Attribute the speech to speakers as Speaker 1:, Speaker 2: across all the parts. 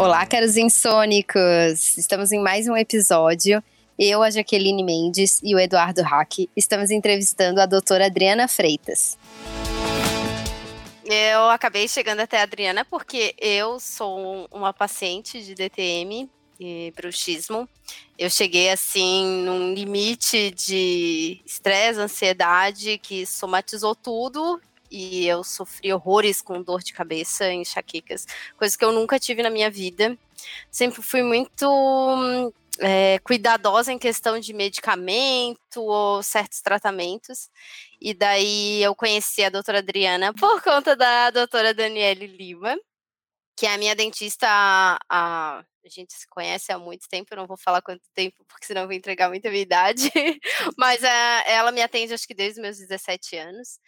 Speaker 1: Olá, caros insônicos! Estamos em mais um episódio. Eu, a Jaqueline Mendes e o Eduardo Hack estamos entrevistando a doutora Adriana Freitas.
Speaker 2: Eu acabei chegando até a Adriana porque eu sou uma paciente de DTM e bruxismo. Eu cheguei assim num limite de estresse, ansiedade que somatizou tudo e eu sofri horrores com dor de cabeça, enxaquecas, coisas que eu nunca tive na minha vida. Sempre fui muito é, cuidadosa em questão de medicamento ou certos tratamentos. E daí eu conheci a doutora Adriana por conta da doutora Daniele Lima, que é a minha dentista a, a, a gente se conhece há muito tempo, eu não vou falar quanto tempo, porque senão eu vou entregar muita minha idade, mas a, é, ela me atende acho que desde os meus 17 anos,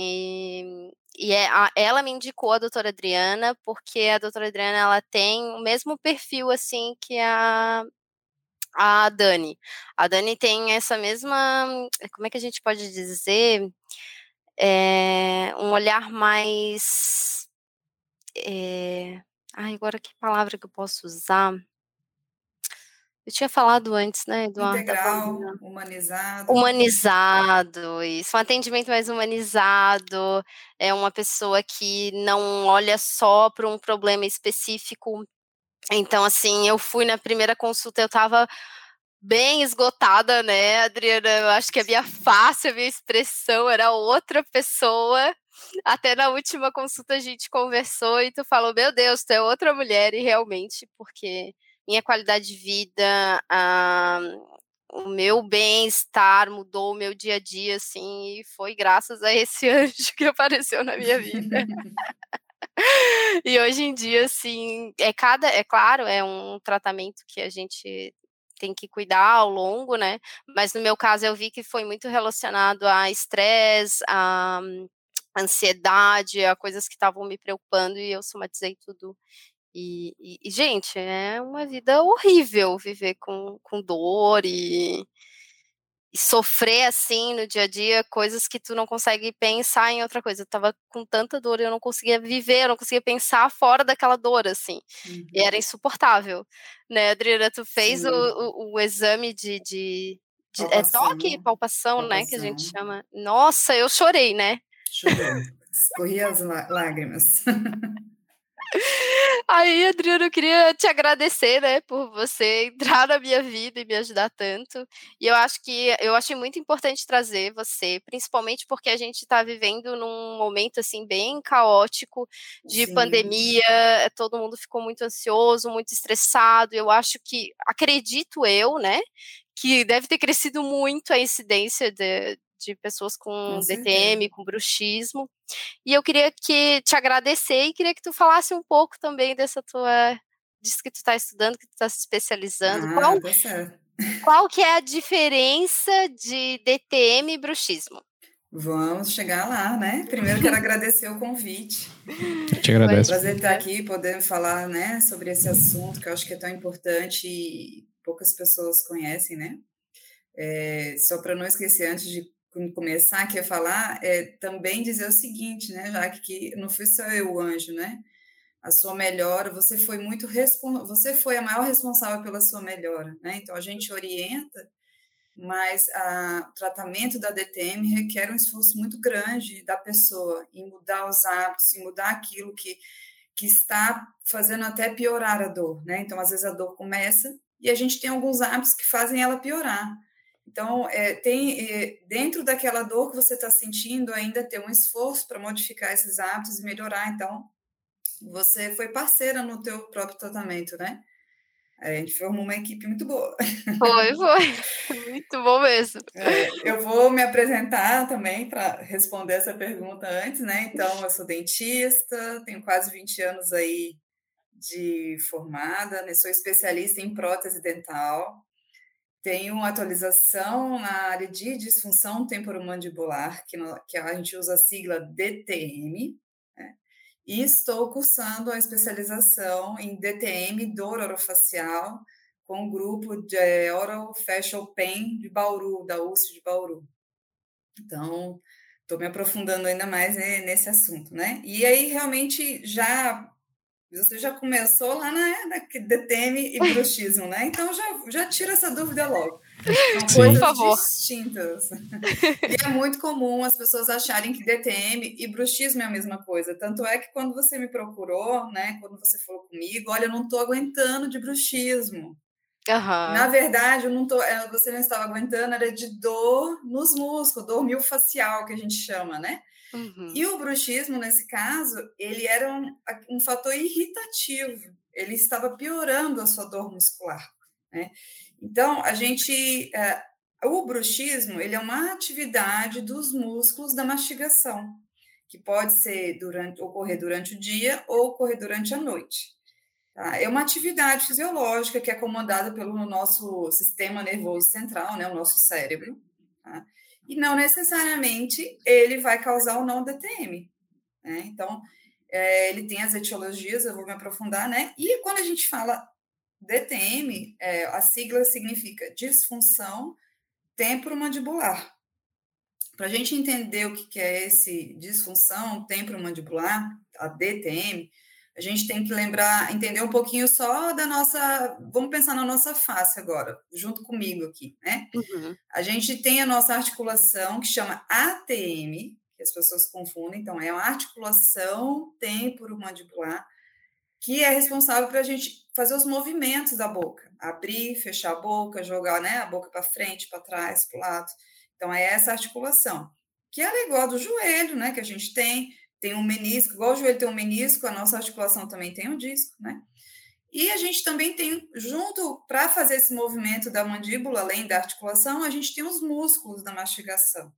Speaker 2: e, e é, a, ela me indicou a doutora Adriana, porque a doutora Adriana ela tem o mesmo perfil assim que a, a Dani. A Dani tem essa mesma. Como é que a gente pode dizer? É, um olhar mais. É, ai, agora que palavra que eu posso usar? Eu tinha falado antes, né, Eduardo?
Speaker 3: Integral, humanizado.
Speaker 2: Humanizado, isso. Um atendimento mais humanizado. É uma pessoa que não olha só para um problema específico. Então, assim, eu fui na primeira consulta, eu estava bem esgotada, né, Adriana? Eu acho que a minha face, a minha expressão era outra pessoa. Até na última consulta a gente conversou e tu falou: Meu Deus, tu é outra mulher, e realmente, porque minha qualidade de vida, a, o meu bem-estar mudou o meu dia a dia, assim, e foi graças a esse anjo que apareceu na minha vida. e hoje em dia, assim, é cada, é claro, é um tratamento que a gente tem que cuidar ao longo, né? Mas no meu caso eu vi que foi muito relacionado a estresse, a ansiedade, a coisas que estavam me preocupando e eu somatizei tudo e, e, e, gente, é uma vida horrível viver com, com dor e, e, sofrer assim no dia a dia coisas que tu não consegue pensar em outra coisa. Eu tava com tanta dor, eu não conseguia viver, eu não conseguia pensar fora daquela dor, assim. Uhum. E era insuportável. Né, Adriana, tu fez o, o, o, exame de. de, de é toque, palpação, palpação, né? Que a gente chama. Nossa, eu chorei, né?
Speaker 3: Chorei. Escorri as lágrimas.
Speaker 2: Aí, Adriano, eu queria te agradecer, né, por você entrar na minha vida e me ajudar tanto. E eu acho que eu achei muito importante trazer você, principalmente porque a gente está vivendo num momento assim bem caótico de Sim. pandemia, todo mundo ficou muito ansioso, muito estressado. Eu acho que, acredito eu, né, que deve ter crescido muito a incidência de, de pessoas com, com DTM, com bruxismo. E eu queria que te agradecer e queria que tu falasse um pouco também dessa tua disso que tu está estudando, que tu está se especializando.
Speaker 3: Ah, qual, tá
Speaker 2: qual que é a diferença de DTM e bruxismo?
Speaker 3: Vamos chegar lá, né? Primeiro quero agradecer o convite.
Speaker 4: Te agradeço.
Speaker 3: É um prazer estar aqui, podendo falar, né, sobre esse assunto que eu acho que é tão importante e poucas pessoas conhecem, né? É, só para não esquecer, antes de começar aqui a falar, é também dizer o seguinte, né, já que não fui só eu o anjo, né? A sua melhora, você foi muito você foi a maior responsável pela sua melhora, né? Então a gente orienta, mas a, o tratamento da DTM requer um esforço muito grande da pessoa em mudar os hábitos, em mudar aquilo que que está fazendo até piorar a dor, né? Então às vezes a dor começa e a gente tem alguns hábitos que fazem ela piorar. Então, é, tem é, dentro daquela dor que você está sentindo, ainda tem um esforço para modificar esses hábitos e melhorar. Então, você foi parceira no teu próprio tratamento, né? A gente formou uma equipe muito boa.
Speaker 2: Foi, foi. Muito bom mesmo.
Speaker 3: É, eu vou me apresentar também para responder essa pergunta antes, né? Então, eu sou dentista, tenho quase 20 anos aí de formada, né? sou especialista em prótese dental. Uma atualização na área de disfunção temporomandibular, que, no, que a gente usa a sigla DTM, né? e estou cursando a especialização em DTM, dor orofacial, com o grupo de é, Oral Facial Pain de Bauru, da USP de Bauru. Então, estou me aprofundando ainda mais nesse assunto, né? E aí, realmente, já Você já começou lá na, na DTM e bruxismo, né? Então já, já tira essa dúvida logo. São Sim. coisas Por favor. distintas. E é muito comum as pessoas acharem que DTM e bruxismo é a mesma coisa. Tanto é que quando você me procurou, né? Quando você falou comigo, olha, eu não estou aguentando de bruxismo. Uhum. Na verdade, eu não tô, é, você não estava aguentando, era de dor nos músculos, dor miofascial, que a gente chama, né? Uhum. E o bruxismo, nesse caso, ele era um, um fator irritativo, ele estava piorando a sua dor muscular, né? Então, a gente... É, o bruxismo, ele é uma atividade dos músculos da mastigação, que pode ser durante, ocorrer durante o dia ou ocorrer durante a noite. Tá? É uma atividade fisiológica que é comandada pelo nosso sistema nervoso central, né, o nosso cérebro. Tá? E não necessariamente ele vai causar ou não DTM. Né? Então, é, ele tem as etiologias, eu vou me aprofundar, né? E quando a gente fala DTM, é, a sigla significa disfunção temporomandibular. Para a gente entender o que é esse disfunção temporomandibular, a DTM, a gente tem que lembrar, entender um pouquinho só da nossa. Vamos pensar na nossa face agora, junto comigo aqui, né? Uhum. A gente tem a nossa articulação que chama ATM, que as pessoas confundem, então é uma articulação temporomandibular, que é responsável para a gente fazer os movimentos da boca, abrir, fechar a boca, jogar né, a boca para frente, para trás, para o lado. Então é essa articulação, que é igual do joelho, né? Que a gente tem tem um menisco, igual o joelho tem um menisco, a nossa articulação também tem um disco, né? E a gente também tem, junto, para fazer esse movimento da mandíbula, além da articulação, a gente tem os músculos da mastigação.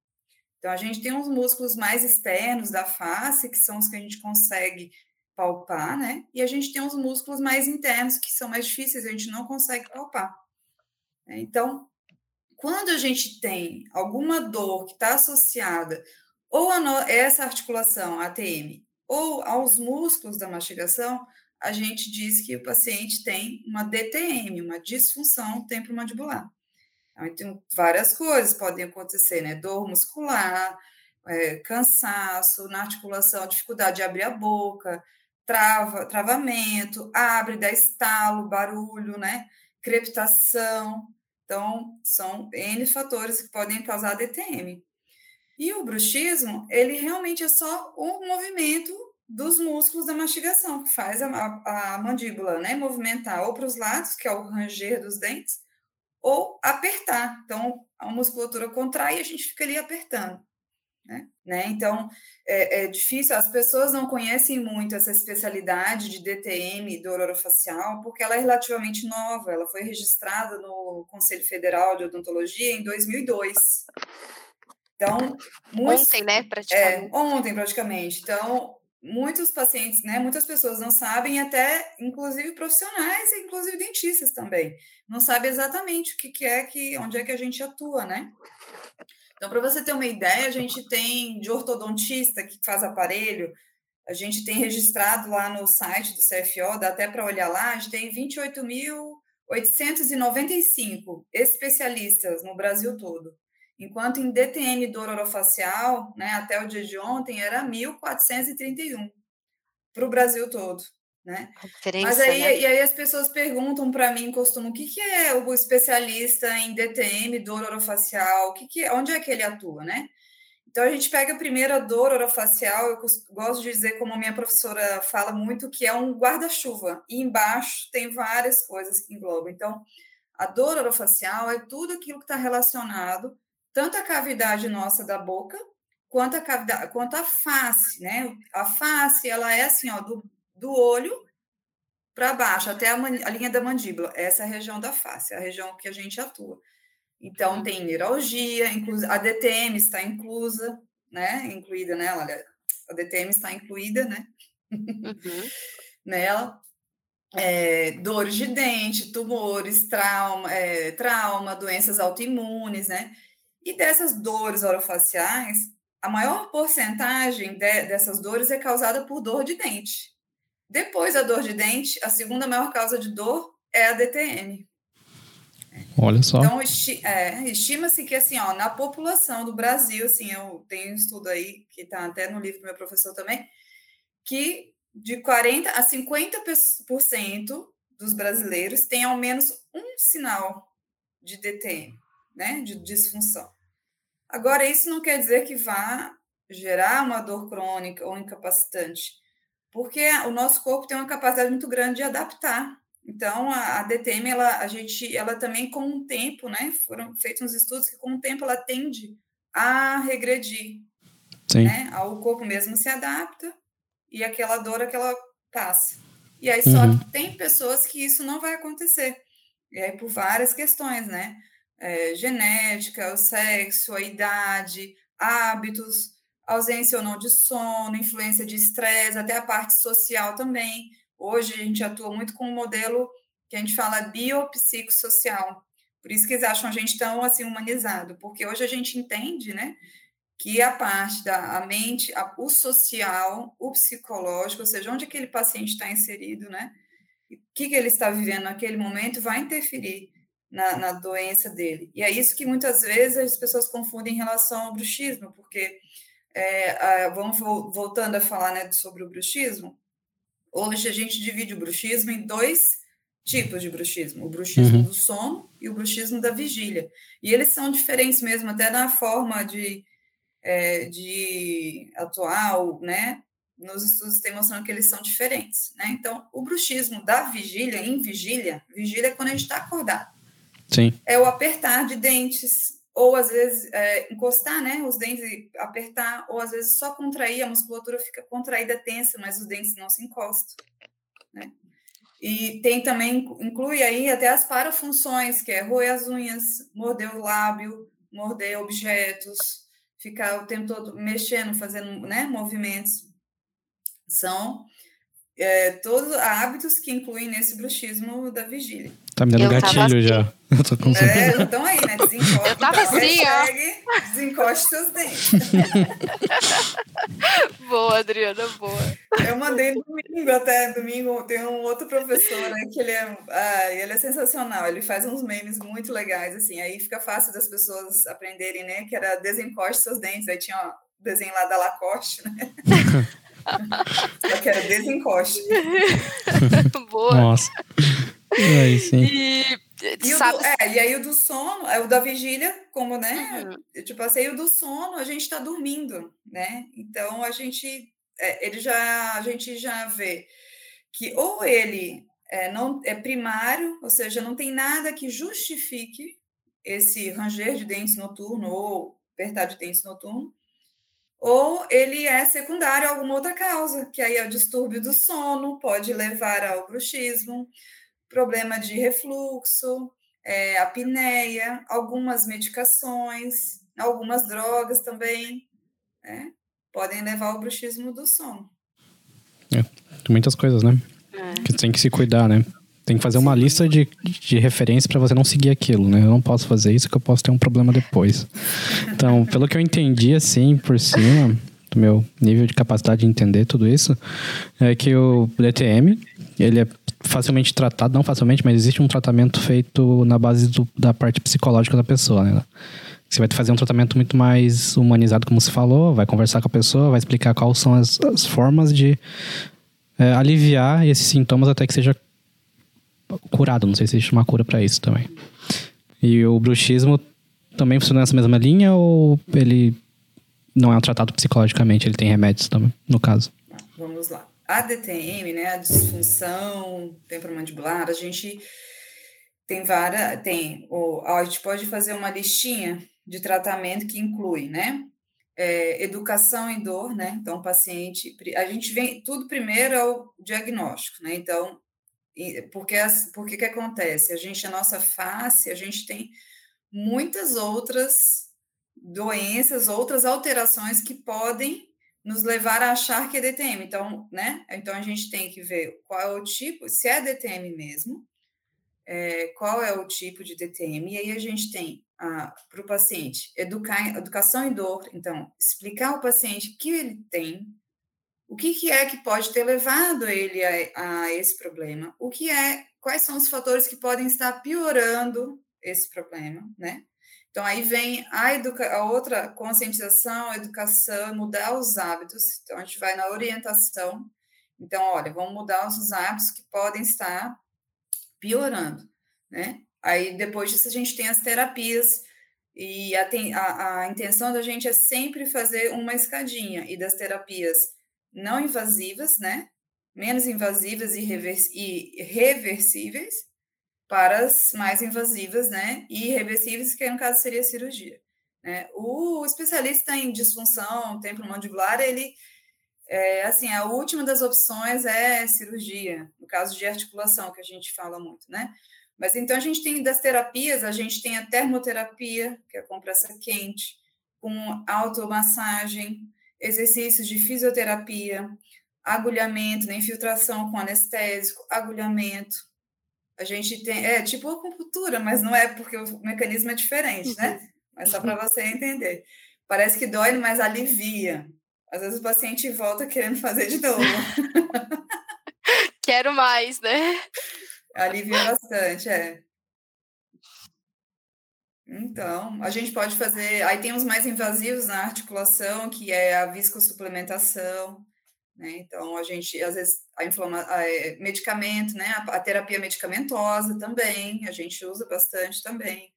Speaker 3: Então, a gente tem os músculos mais externos da face, que são os que a gente consegue palpar, né? E a gente tem os músculos mais internos, que são mais difíceis, a gente não consegue palpar. Então, quando a gente tem alguma dor que está associada ou no, essa articulação, ATM, ou aos músculos da mastigação, a gente diz que o paciente tem uma DTM, uma disfunção temporomandibular. Então, várias coisas podem acontecer, né? Dor muscular, é, cansaço na articulação, dificuldade de abrir a boca, trava, travamento, abre, dá estalo, barulho, né? Crepitação. Então, são N fatores que podem causar DTM. E o bruxismo, ele realmente é só um movimento dos músculos da mastigação, que faz a, a, a mandíbula né, movimentar ou para os lados, que é o ranger dos dentes, ou apertar. Então, a musculatura contrai e a gente fica ali apertando. Né? né? Então, é, é, difícil, as pessoas não conhecem muito essa especialidade de DTM, dor orofacial, porque ela é relativamente nova, ela foi registrada no Conselho Federal de Odontologia em 2002. Então,
Speaker 2: muitos, ontem, né,
Speaker 3: praticamente. É, ontem, praticamente. Então, muitos pacientes, né, muitas pessoas não sabem, até inclusive profissionais, inclusive dentistas também, não sabem exatamente o que, que é que, onde é que a gente atua, né? Então, para você ter uma ideia, a gente tem de ortodontista que faz aparelho, a gente tem registrado lá no site do CFO, dá até para olhar lá, a gente tem 28.895 especialistas no Brasil todo enquanto em DTM dor orofacial, né, até o dia de ontem, era 1.431 para o Brasil todo. Né? Mas aí, né? e aí as pessoas perguntam para mim, costumam, o que, que é o especialista em DTM, dor orofacial, o que que é, onde é que ele atua, né? Então, a gente pega primeiro a dor orofacial, eu gosto de dizer, como a minha professora fala muito, que é um guarda-chuva, e embaixo tem várias coisas que englobam. Então, a dor orofacial é tudo aquilo que está relacionado tanto a cavidade nossa da boca, quanto a, cavidade, quanto a face, né? A face, ela é assim, ó, do, do olho para baixo, até a, a, linha da mandíbula. Essa é a região da face, é a região que a gente atua. Então, uhum. tem neuralgia, a DTM está inclusa, né? Incluída nela, olha, a DTM está incluída, né? Uhum. nela. É, dores de dente, tumores, trauma, é, trauma, doenças autoimunes, né? E dessas dores orofaciais, a maior porcentagem de, dessas dores é causada por dor de dente. Depois da dor de dente, a segunda maior causa de dor é a DTM.
Speaker 4: Olha só.
Speaker 3: Então, esti é, estima-se que, assim, ó, na população do Brasil, assim, eu tenho um estudo aí, que está até no livro do meu professor também, que de 40 a 50% dos brasileiros têm ao menos um sinal de DTM, né, de disfunção. Agora, isso não quer dizer que vá gerar uma dor crônica ou incapacitante, porque o nosso corpo tem uma capacidade muito grande de adaptar. Então, a, a DTM, ela, a gente, ela também, com o tempo, né, foram feitos uns estudos que com o tempo ela tende a regredir. Sim. Né? O corpo mesmo se adapta e aquela dor, aquela passa. E aí, só uhum. que tem pessoas que isso não vai acontecer. E aí, por várias questões, né? É, genética, o sexo, a idade, hábitos, ausência ou não de sono, influência de estresse, até a parte social também. Hoje a gente atua muito com um modelo que a gente fala biopsicossocial. Por isso que eles acham a gente tão assim humanizado, porque hoje a gente entende, né, que a parte da a mente, a, o social, o psicológico, ou seja, onde aquele paciente está inserido, né, o que, que ele está vivendo naquele momento vai interferir na, na, doença dele. E é isso que muitas vezes as pessoas confundem em relação ao bruxismo, porque é, a, vamos voltando a falar né, sobre o bruxismo. Hoje a gente divide o bruxismo em dois tipos de bruxismo: o bruxismo uhum. do sono e o bruxismo da vigília. E eles são diferentes mesmo, até na forma de, é, de atual, né? nos estudos tem mostrando que eles são diferentes, né? Então, o bruxismo da vigília, em vigília, vigília é quando a gente está acordado.
Speaker 4: Sim.
Speaker 3: É o apertar de dentes, ou às vezes é, encostar, né, os dentes e apertar, ou às vezes só contrair, a musculatura fica contraída, tensa, mas os dentes não se encostam, né? E tem também, inclui aí até as parafunções, que é roer as unhas, morder o lábio, morder objetos, ficar o tempo todo mexendo, fazendo né, movimentos são é, todos hábitos que incluem nesse bruxismo da vigília.
Speaker 4: Tá me dando eu gatilho assim. já.
Speaker 3: Eu tô com é, então aí, né? Desencoste. Eu tava assim, ó. Desencoste seus dentes.
Speaker 2: boa, Adriana, boa.
Speaker 3: Eu mandei domingo até, domingo, tem um outro professor, né, que ele é, ah, ele é sensacional, ele faz uns memes muito legais, assim, aí fica fácil das pessoas aprenderem, né, que era desencoste seus dentes, aí tinha, ó, desenho lá da Lacoste, né? Só que era desencoste.
Speaker 2: Boa.
Speaker 4: Nossa. Aí sim.
Speaker 3: E, e, sabe... do, é, e aí o do sono, é o da vigília, como, né? Uhum. Tipo assim, o do sono, a gente está dormindo, né? Então a gente, é, ele já, a gente já vê que ou ele é, não é primário, ou seja, não tem nada que justifique esse ranger de dentes noturno ou apertar de dentes noturno, ou ele é secundário a alguma outra causa, que aí é o distúrbio do sono, pode levar ao bruxismo, problema de refluxo, é, apneia, algumas medicações, algumas drogas também, né? Podem levar ao bruxismo do sono.
Speaker 4: É, muitas coisas, né? É. Que tem que se cuidar, né? Tem que fazer uma lista de, de referência para você não seguir aquilo, né? Eu não posso fazer isso que eu posso ter um problema depois. Então, pelo que eu entendi, assim, por cima, do meu nível de capacidade de entender tudo isso, é que o DTM, ele é facilmente tratado, não facilmente, mas existe um tratamento feito na base do, da parte psicológica da pessoa, né? Você vai fazer um tratamento muito mais humanizado, como se falou, vai conversar com a pessoa, vai explicar quais são as, as formas de é, aliviar esses sintomas até que seja curado. Não sei se existe uma cura para isso também. E o bruxismo também funciona nessa mesma linha ou ele não é um tratado psicologicamente? Ele tem remédios também, no caso?
Speaker 3: Vamos lá. A DTM, né, a disfunção temporomandibular, a gente tem várias, tem, o, a gente pode fazer uma listinha de tratamento que inclui, né, é, educação em dor, né, então o paciente, a gente vem, tudo primeiro é o diagnóstico, né, então porque, porque que acontece? A gente, a nossa face, a gente tem muitas outras doenças, outras alterações que podem nos levar a achar que é DTM. Então, né? Então a gente tem que ver qual é o tipo, se é DTM mesmo, é, qual é o tipo de DTM, e aí a gente tem para o paciente educar, educação em dor, então explicar ao paciente o que ele tem, o que, que é que pode ter levado ele a, a esse problema? O que é, quais são os fatores que podem estar piorando esse problema, né? Então aí vem a, educa a outra conscientização, educação, mudar os hábitos. Então a gente vai na orientação Então, olha, vamos mudar os hábitos que podem estar piorando, né? Aí, depois disso, a gente tem as terapias, e a, a, a intenção da gente é sempre fazer uma escadinha, e das terapias não invasivas, né? Menos invasivas e, e reversíveis, para as mais invasivas, né? E irreversíveis, que no caso seria cirurgia. Né? O especialista em disfunção temporomandibular, ele é, assim, a última das opções é cirurgia, no caso de articulação, que a gente fala muito, né? Mas então a gente tem das terapias, a gente tem a termoterapia, que é compressa quente, com automassagem, exercícios de fisioterapia, agulhamento, né, infiltração com anestésico, agulhamento. A gente tem, é tipo acupuntura, mas não é porque o mecanismo é diferente, né? Uhum. Mas só para você entender. Parece que dói, mas alivia. Às vezes o paciente volta querendo fazer de novo.
Speaker 2: Quero mais, né?
Speaker 3: Alivia bastante, é. Então, a gente pode fazer. Aí tem os mais invasivos na articulação, que é a viscosuplementação, né? Então, a gente, às vezes, a inflama... A, é, medicamento, né? A, a terapia medicamentosa também, a gente usa bastante também.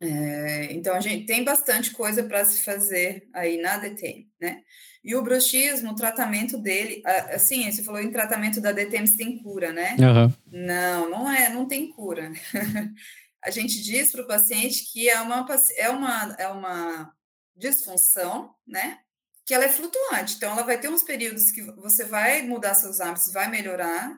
Speaker 3: É, então, a gente tem bastante coisa para se fazer aí na DTM, né? E o bruxismo, o tratamento dele, assim, você falou em tratamento da DTM se tem cura, né?
Speaker 4: Uhum.
Speaker 3: Não, não é, não tem cura. a gente diz para o paciente que é uma, é, uma, é uma disfunção, né? Que ela é flutuante. Então, ela vai ter uns períodos que você vai mudar seus hábitos, vai melhorar,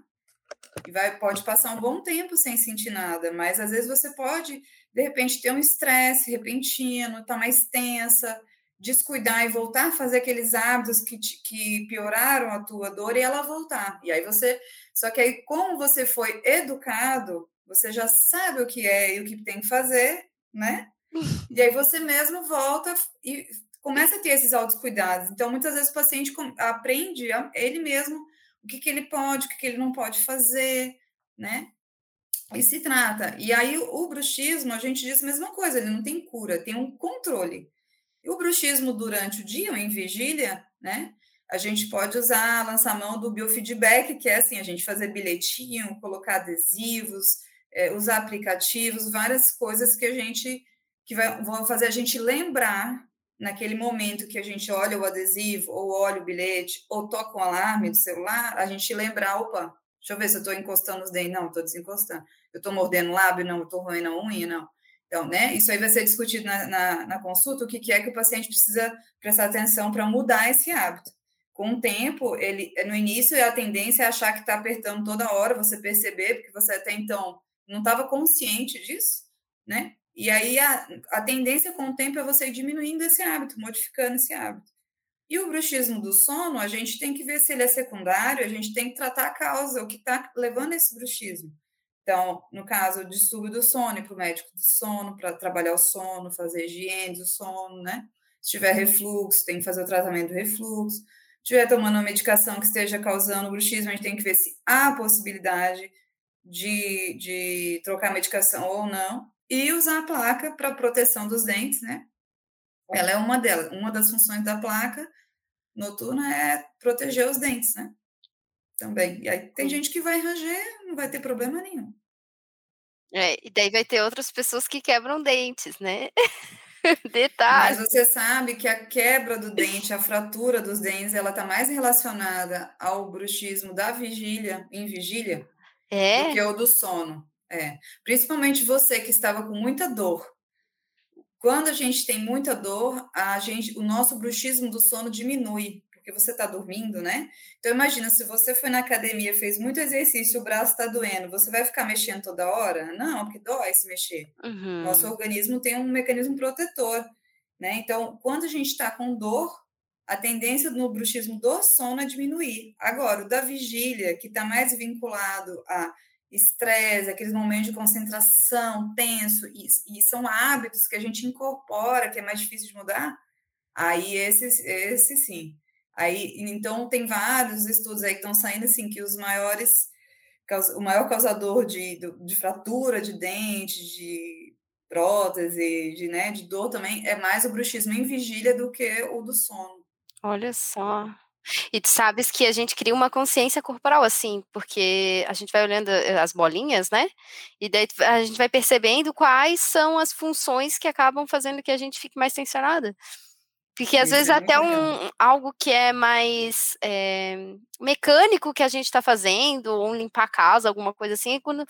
Speaker 3: e vai, pode passar um bom tempo sem sentir nada, mas às vezes você pode de repente ter um estresse repentino, estar tá mais tensa, descuidar e voltar a fazer aqueles hábitos que, te, que pioraram a tua dor e ela voltar. E aí você, só que aí como você foi educado, você já sabe o que é e o que tem que fazer, né? E aí você mesmo volta e começa a ter esses autocuidados. Então, muitas vezes o paciente aprende ele mesmo o que, que ele pode, o que, que ele não pode fazer, né? E se trata. E aí o bruxismo, a gente diz a mesma coisa, ele não tem cura, tem um controle. E o bruxismo durante o dia, em vigília, né? A gente pode usar, lançar mão do biofeedback, que é assim, a gente fazer bilhetinho, colocar adesivos, é, usar aplicativos, várias coisas que a gente que vai, vão fazer a gente lembrar naquele momento que a gente olha o adesivo, ou olha o bilhete, ou toca um alarme do celular, a gente lembrar, opa, Deixa eu ver se eu estou encostando os dentes. Não, estou desencostando. Eu estou mordendo o lábio? Não, estou roendo a unha? Não. Então, né? Isso aí vai ser discutido na, na, na consulta, o que, que é que o paciente precisa prestar atenção para mudar esse hábito. Com o tempo, ele, no início, a tendência é achar que está apertando toda hora, você perceber, porque você até então não estava consciente disso, né? E aí a, a tendência com o tempo é você ir diminuindo esse hábito, modificando esse hábito. E o bruxismo do sono, a gente tem que ver se ele é secundário, a gente tem que tratar a causa, o que está levando esse bruxismo. Então, no caso, o distúrbio do sono, para o médico do sono, para trabalhar o sono, fazer higiene do sono, né? Se tiver refluxo, tem que fazer o tratamento do refluxo. Se estiver tomando uma medicação que esteja causando bruxismo, a gente tem que ver se há possibilidade de, de trocar a medicação ou não. E usar a placa para proteção dos dentes, né? Ela é uma delas. Uma das funções da placa noturna é proteger os dentes, né? Também. E aí tem gente que vai ranger, não vai ter problema nenhum.
Speaker 2: É, e daí vai ter outras pessoas que quebram dentes, né? Detalhe.
Speaker 3: Mas você sabe que a quebra do dente, a fratura dos dentes, ela está mais relacionada ao bruxismo da vigília, em vigília,
Speaker 2: é?
Speaker 3: do que o do sono. É. Principalmente você que estava com muita dor quando a gente tem muita dor, a gente, o nosso bruxismo do sono diminui, porque você está dormindo, né? Então imagina, se você foi na academia, fez muito exercício, o braço está doendo, você vai ficar mexendo toda hora? Não, porque dói se mexer.
Speaker 2: Uhum.
Speaker 3: Nosso organismo tem um mecanismo protetor, né? Então, quando a gente está com dor, a tendência no bruxismo do sono é diminuir. Agora, o da vigília, que está mais vinculado a estresse, aqueles momentos de concentração tenso, e, e, são hábitos que a gente incorpora, que é mais difícil de mudar, aí esse, esse sim. Aí, então, tem vários estudos aí que estão saindo, assim, que os maiores, o maior causador de, de fratura de dente, de prótese, de, né, de dor também, é mais o bruxismo em vigília do que o do sono.
Speaker 2: Olha só. E tu sabes que a gente cria uma consciência corporal, assim, porque a gente vai olhando eh, as bolinhas, né? E daí a gente vai percebendo quais são as funções que acabam fazendo que a gente fique mais tensionada. Porque às Isso vezes é até um, algo que é mais é, mecânico que a gente está fazendo, ou limpar a casa, alguma coisa assim, quando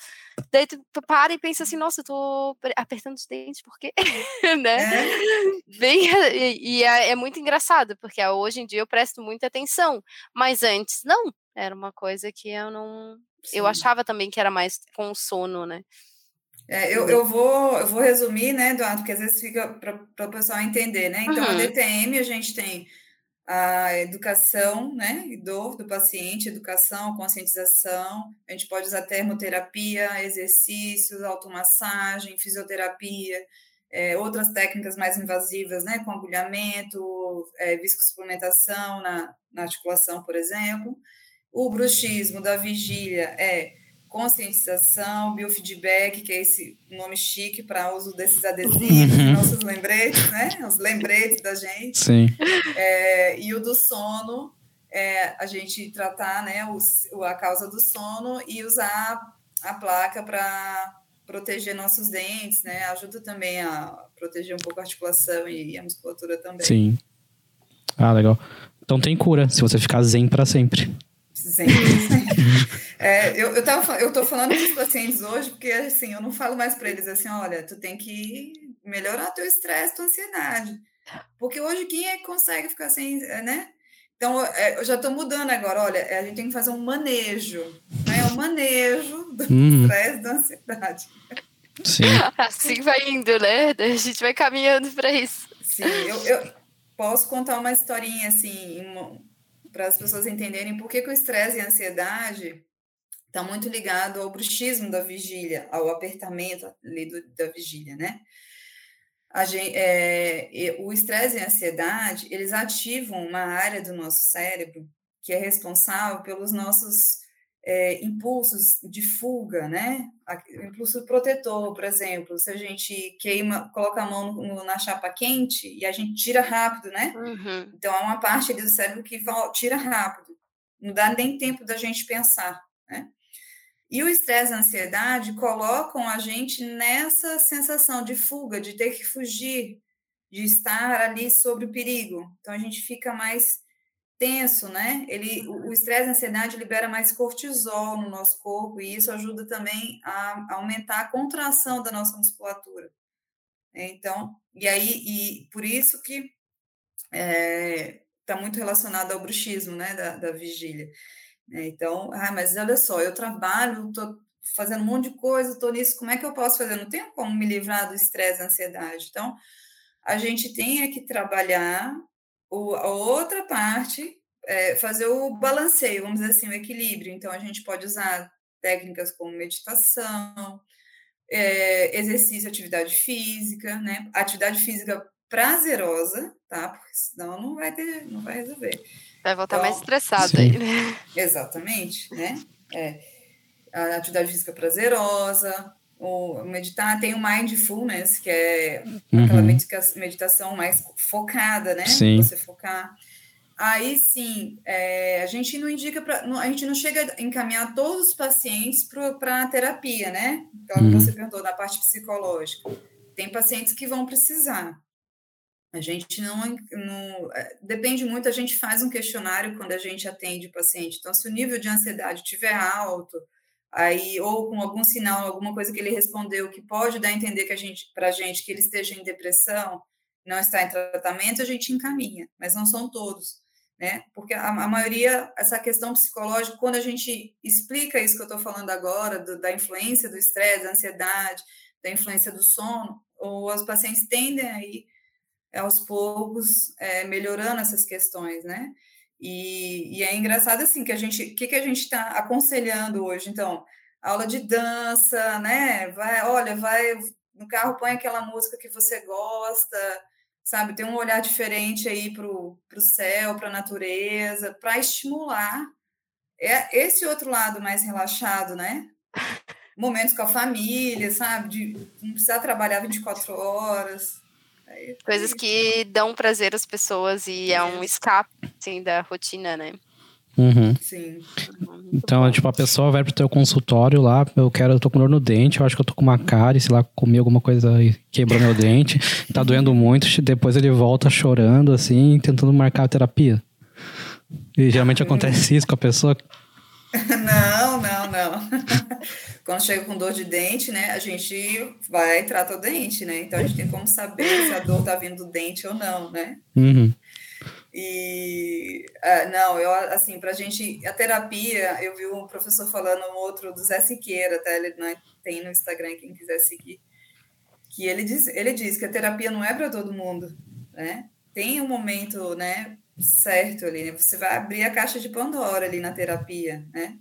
Speaker 2: daí tu para e pensa assim, nossa, eu tô apertando os dentes, por quê? né? É. Bem, e, e é, é, muito engraçado, porque hoje em dia eu presto muita atenção, mas antes não, era uma coisa que eu não. Sim. Eu achava também que era mais com sono, né?
Speaker 3: É, eu, eu, vou, eu vou resumir, né, Eduardo, porque às vezes fica para o pessoal entender, né? Então, uhum. a DTM, a gente tem a educação, né, dor do paciente, educação, conscientização, a gente pode usar termoterapia, exercícios, automassagem, fisioterapia, é, outras técnicas mais invasivas, né, com agulhamento, é, viscosuplementação na, na articulação, por exemplo. O bruxismo da vigília é conscientização, biofeedback, que é esse nome chique para uso desses adesivos, uhum. nossos lembretes, né? Os lembretes da gente.
Speaker 4: Sim.
Speaker 3: É, e o do sono, é, a gente tratar né, o, a causa do sono e usar a placa para proteger nossos dentes, né? Ajuda também a proteger um pouco a articulação e a musculatura também.
Speaker 4: Sim. Ah, legal. Então tem cura, se você ficar zen para sempre.
Speaker 3: Sempre. é, eu, eu, tava, eu tô falando com os pacientes hoje, porque assim, eu não falo mais para eles assim, olha, tu tem que melhorar teu estresse, tua ansiedade. Porque hoje quem é que consegue ficar sem, né? Então, é, eu já estou mudando agora, olha, a gente tem que fazer um manejo, né? Um manejo do uhum. estresse, da ansiedade.
Speaker 4: Sim.
Speaker 2: Assim vai indo, né? A gente vai caminhando para isso.
Speaker 3: Sim, eu, eu posso contar uma historinha assim, para as pessoas entenderem por que, que o estresse e a ansiedade está muito ligado ao bruxismo da vigília, ao apertamento do, da vigília, né? Gente, é, o estresse e a ansiedade, eles ativam uma área do nosso cérebro que é responsável pelos nossos é, impulsos de fuga, né? Impulso protetor, por exemplo, se a gente queima, coloca a mão no, na chapa quente e a gente tira rápido, né?
Speaker 2: Uhum.
Speaker 3: Então, é uma parte do cérebro que tira rápido, não dá nem tempo da gente pensar, né? E o estresse e a ansiedade colocam a gente nessa sensação de fuga, de ter que fugir, de estar ali sobre o perigo. Então, a gente fica mais tenso, né? Ele, o estresse e a ansiedade libera mais cortisol no nosso corpo e isso ajuda também a, aumentar a contração da nossa musculatura. Então, e aí, e por isso que está é, tá muito relacionado ao bruxismo, né, da, da vigília. É, então, ah, mas olha só, eu trabalho, estou fazendo um monte de coisa, estou nisso, como é que eu posso fazer? Não tenho como me livrar do estresse e da ansiedade. Então, a gente tem é que trabalhar o, a outra parte, é, fazer o balanceio, vamos dizer assim, o equilíbrio. Então, a gente pode usar técnicas como meditação, é, exercício, atividade física, né? Atividade física prazerosa, tá? Porque senão não vai ter, não vai resolver.
Speaker 2: Vai voltar então, mais estressado aí, né?
Speaker 3: Exatamente, né? É, a atividade física prazerosa, o meditar, tem o mindfulness, que é uhum. aquela meditação mais focada, né?
Speaker 4: Sim.
Speaker 3: Você focar. Aí sim, é, a gente não indica. A gente não chega a encaminhar todos os pacientes para a terapia, né? Então, uhum. você perguntou da parte psicológica. Tem pacientes que vão precisar. A gente não, não. É, depende muito, a gente faz um questionário quando a gente atende o paciente. Então, se o nível de ansiedade estiver alto, aí ou com algum sinal, alguma coisa que ele respondeu que pode dar a entender que a gente, para a gente que ele esteja em depressão, não está em tratamento, a gente encaminha, mas não são todos, né? Porque a, a maioria, essa questão psicológica, quando a gente explica isso que eu estou falando agora, do, da influência do estresse, da ansiedade, da influência do sono, ou os pacientes tendem aí aos poucos é, melhorando essas questões, né? E, e, é engraçado assim que a gente, o que, que a gente está aconselhando hoje? Então, aula de dança, né? Vai, olha, vai no carro, põe aquela música que você gosta, sabe? Tem um olhar diferente aí para o céu, para a natureza, para estimular é esse outro lado mais relaxado, né? Momentos com a família, sabe? De não precisar trabalhar 24 horas.
Speaker 2: Coisas que dão prazer às pessoas e é, é um escape assim, da rotina, né?
Speaker 4: Uhum.
Speaker 3: Sim.
Speaker 4: Então, tipo, a pessoa vai pro teu consultório lá, eu quero, eu tô com dor no dente, eu acho que eu tô com uma cárie, sei lá, comi alguma coisa e quebrou meu dente, tá doendo muito, depois ele volta chorando, assim, tentando marcar a terapia. E geralmente acontece isso com a pessoa.
Speaker 3: Não, não, não. Quando chega com dor de dente, né, a gente vai e trata o dente, né? Então a gente tem como saber se a dor tá vindo do dente ou não, né?
Speaker 4: Uhum.
Speaker 3: E uh, não, eu assim, para a gente, a terapia, eu vi um professor falando um outro do Zé Siqueira, até ele né, tem no Instagram quem quiser seguir, que ele diz, ele diz que a terapia não é para todo mundo, né? Tem um momento, né, certo ali, né? Você vai abrir a caixa de Pandora ali na terapia, né?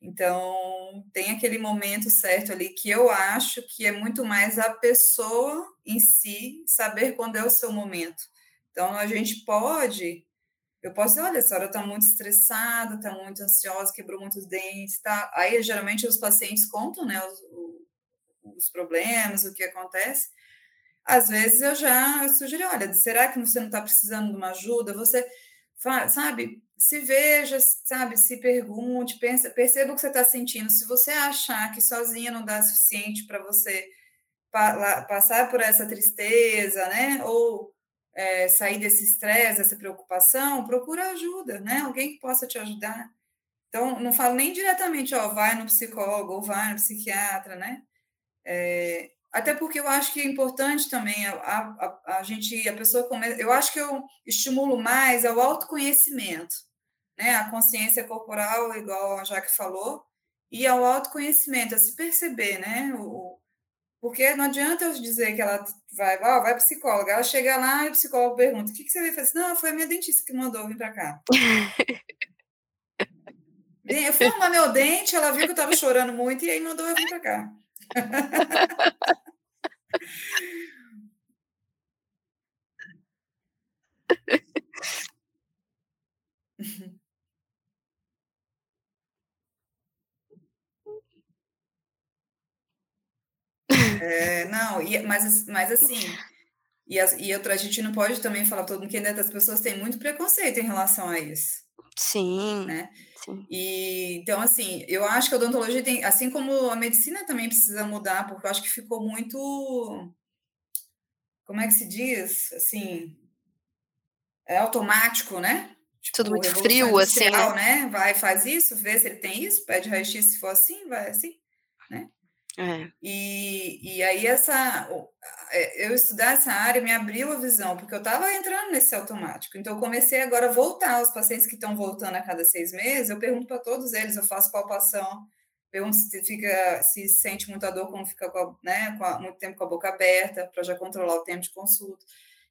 Speaker 3: Então, tem aquele momento certo ali que eu acho que é muito mais a pessoa em si saber quando é o seu momento então, a gente pode, eu posso dizer, olha, a senhora está muito estressada, está muito ansiosa, quebrou muitos dentes, tá? Aí, geralmente, os pacientes contam, né, os, os problemas, o que acontece. Às vezes, eu já sugeri, olha, será que você não está precisando de uma ajuda? Você, sabe, se veja, sabe, se pergunte, pensa, perceba o que você está sentindo. Se você achar que sozinha não dá suficiente para você passar por essa tristeza, né, ou é, sair desse estresse, dessa preocupação, procura ajuda, né? Alguém que possa te ajudar. Então, não falo nem diretamente, ó, vai no psicólogo ou vai no psiquiatra, né? É, até porque eu acho que é importante também a, a, a gente, a pessoa começa. Eu acho que eu estimulo mais ao autoconhecimento, né? A consciência corporal, igual a Jaque falou, e ao autoconhecimento, a se perceber, né? O, porque não adianta eu dizer que ela vai, oh, vai psicóloga. Ela chega lá e o psicólogo pergunta: o que, que você veio fazer? Não, foi a minha dentista que mandou vir para cá. eu fui arrumar meu dente, ela viu que eu estava chorando muito e aí mandou eu vir para cá. É, não, e, mas, mas assim, e, as, e outra, a gente não pode também falar todo mundo que ainda as pessoas têm muito preconceito em relação a isso.
Speaker 2: Sim.
Speaker 3: Né?
Speaker 2: Sim.
Speaker 3: E então, assim, eu acho que a odontologia tem, assim como a medicina também precisa mudar, porque eu acho que ficou muito. Como é que se diz? Assim. É automático, né?
Speaker 2: Tipo, Tudo muito frio, assim. Né?
Speaker 3: né? Vai, faz isso, vê se ele tem isso, pede raio-x se for assim, vai assim, né?
Speaker 2: É.
Speaker 3: E, e aí essa é, eu estudar essa área me abriu a visão, porque eu estava entrando nesse automático. Então eu comecei agora a voltar, os pacientes que estão voltando a cada seis meses, eu pergunto para todos eles, eu faço palpação, pergunto se fica, se sente muita dor quando fica com, a, né, com a, muito tempo com a boca aberta, para já controlar o tempo de consulta.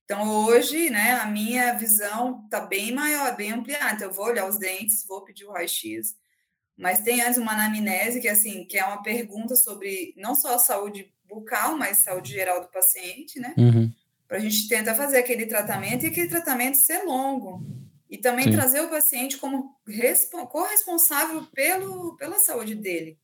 Speaker 3: Então, hoje, né, a minha visão está bem maior, bem ampliada. Então, eu vou olhar os dentes, vou pedir o raio-x, mas tem antes uma anamnese, que, assim, que é uma pergunta sobre não só a saúde bucal, mas saúde geral do paciente, né?
Speaker 4: Uhum.
Speaker 3: Para a gente tentar fazer aquele tratamento e aquele tratamento ser longo. E também Sim. trazer o paciente como corresponsável pelo, pela saúde dele.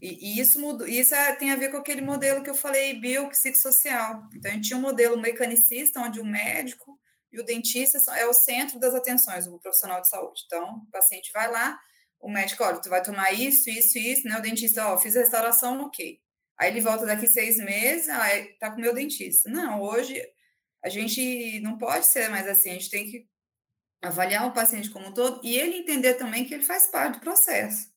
Speaker 3: E, e isso, mudou, isso é, tem a ver com aquele modelo que eu falei, biopsicossocial. Então, a gente tinha um modelo mecanicista, onde o médico e o dentista é o centro das atenções, o profissional de saúde. Então, o paciente vai lá, o médico, olha, tu vai tomar isso, isso, isso, né? O dentista, ó, fiz a restauração, ok. Aí ele volta daqui seis meses, aí tá com o meu dentista. Não, hoje a gente não pode ser mais assim, a gente tem que avaliar o paciente como um todo e ele entender também que ele faz parte do processo.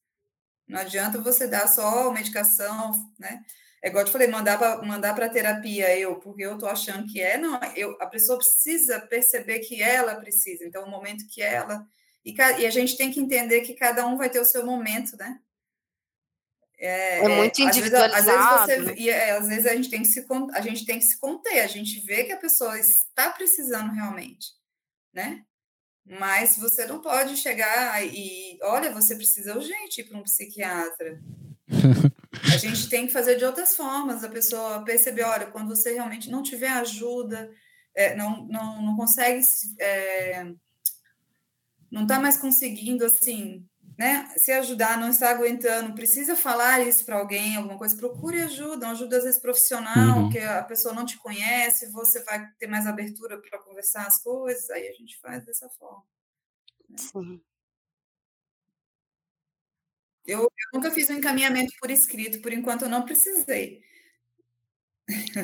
Speaker 3: Não adianta você dar só medicação, né? É igual eu te falei, mandar para mandar para terapia eu, porque eu tô achando que é, não, eu, a pessoa precisa perceber que ela precisa. Então, o momento que ela e, e, a gente tem que entender que cada um vai ter o seu momento, né?
Speaker 2: É, é muito individualizado.
Speaker 3: Às vezes, às vezes, você, e, é, às vezes a gente tem que se a gente tem que se conter, a gente vê que a pessoa está precisando realmente, né? Mas você não pode chegar e, olha, você precisa urgente ir para um psiquiatra. a gente tem que fazer de outras formas, a pessoa perceber, olha, quando você realmente não tiver ajuda, é, não, não, não consegue é, não está mais conseguindo, assim, né, se ajudar, não está aguentando, precisa falar isso para alguém, alguma coisa, procure ajuda, uma ajuda às vezes profissional, uhum. que a pessoa não te conhece, você vai ter mais abertura para conversar as coisas, aí a gente faz dessa forma. Né? Sim. Eu, eu, nunca fiz um encaminhamento por escrito, por enquanto eu não precisei.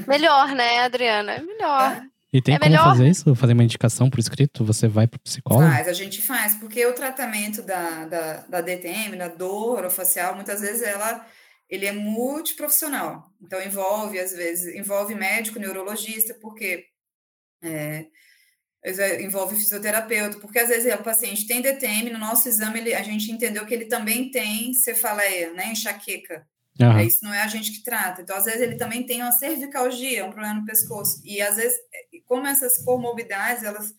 Speaker 2: Melhor, né, Adriana? É melhor. É.
Speaker 4: E tem é como melhor... fazer isso? Fazer uma indicação por escrito? Você vai para o psicólogo?
Speaker 3: Faz, a gente faz, porque o tratamento da, da, da DTM, da dor orofacial, muitas vezes ela ele é multiprofissional. Então envolve, às vezes, envolve médico, neurologista, porque é, envolve fisioterapeuta, porque às vezes o paciente tem DTM, no nosso exame ele, a gente entendeu que ele também tem cefaleia, né, enxaqueca. Uhum. Isso não é a gente que trata. Então, às vezes, ele também tem uma cervicalgia, um problema no pescoço. E, às vezes, é, como essas comorbidades, elas,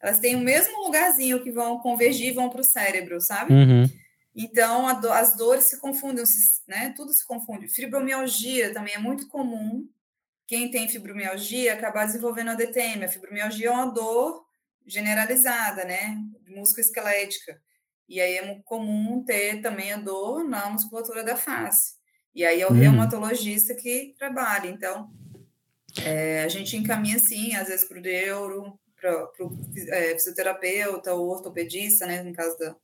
Speaker 3: elas têm o mesmo lugarzinho que vão convergir vão para o cérebro, sabe? Uhum. Então, do, as dores se confundem, né? Tudo se confunde. Fibromialgia também é muito comum. Quem tem fibromialgia acaba desenvolvendo a DTM. A fibromialgia é uma dor generalizada, né? Músculo esquelética. E aí é comum ter também a dor na musculatura da face. E aí é o hum. reumatologista que trabalha. Então, é, a gente encaminha, sim, às vezes para o neuro, para o é, fisioterapeuta, o ortopedista, né, no caso da...